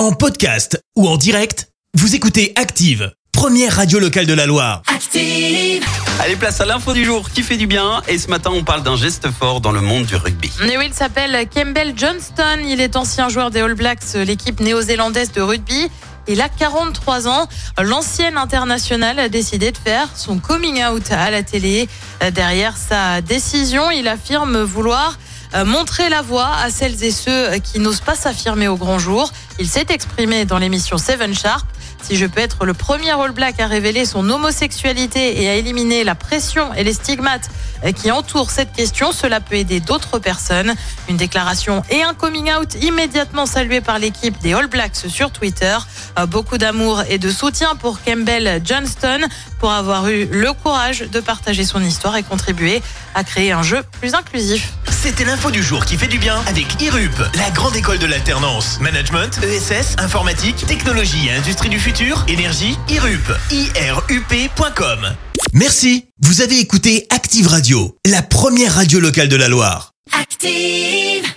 En podcast ou en direct, vous écoutez Active, première radio locale de la Loire. Active. Allez, place à l'info du jour qui fait du bien. Et ce matin, on parle d'un geste fort dans le monde du rugby. Et oui, il s'appelle Campbell Johnston. Il est ancien joueur des All Blacks, l'équipe néo-zélandaise de rugby. Il a 43 ans. L'ancienne internationale a décidé de faire son coming out à la télé. Derrière sa décision, il affirme vouloir euh, montrer la voie à celles et ceux qui n'osent pas s'affirmer au grand jour. Il s'est exprimé dans l'émission Seven Sharp. Si je peux être le premier All Black à révéler son homosexualité et à éliminer la pression et les stigmates euh, qui entourent cette question, cela peut aider d'autres personnes. Une déclaration et un coming out immédiatement salué par l'équipe des All Blacks sur Twitter. Euh, Beaucoup d'amour et de soutien pour Campbell Johnston pour avoir eu le courage de partager son histoire et contribuer à créer un jeu plus inclusif. C'était l'info du jour qui fait du bien avec IRUP, la grande école de l'alternance. Management, ESS, informatique, technologie et industrie du futur, énergie, IRUP. IRUP.com. Merci. Vous avez écouté Active Radio, la première radio locale de la Loire. Active.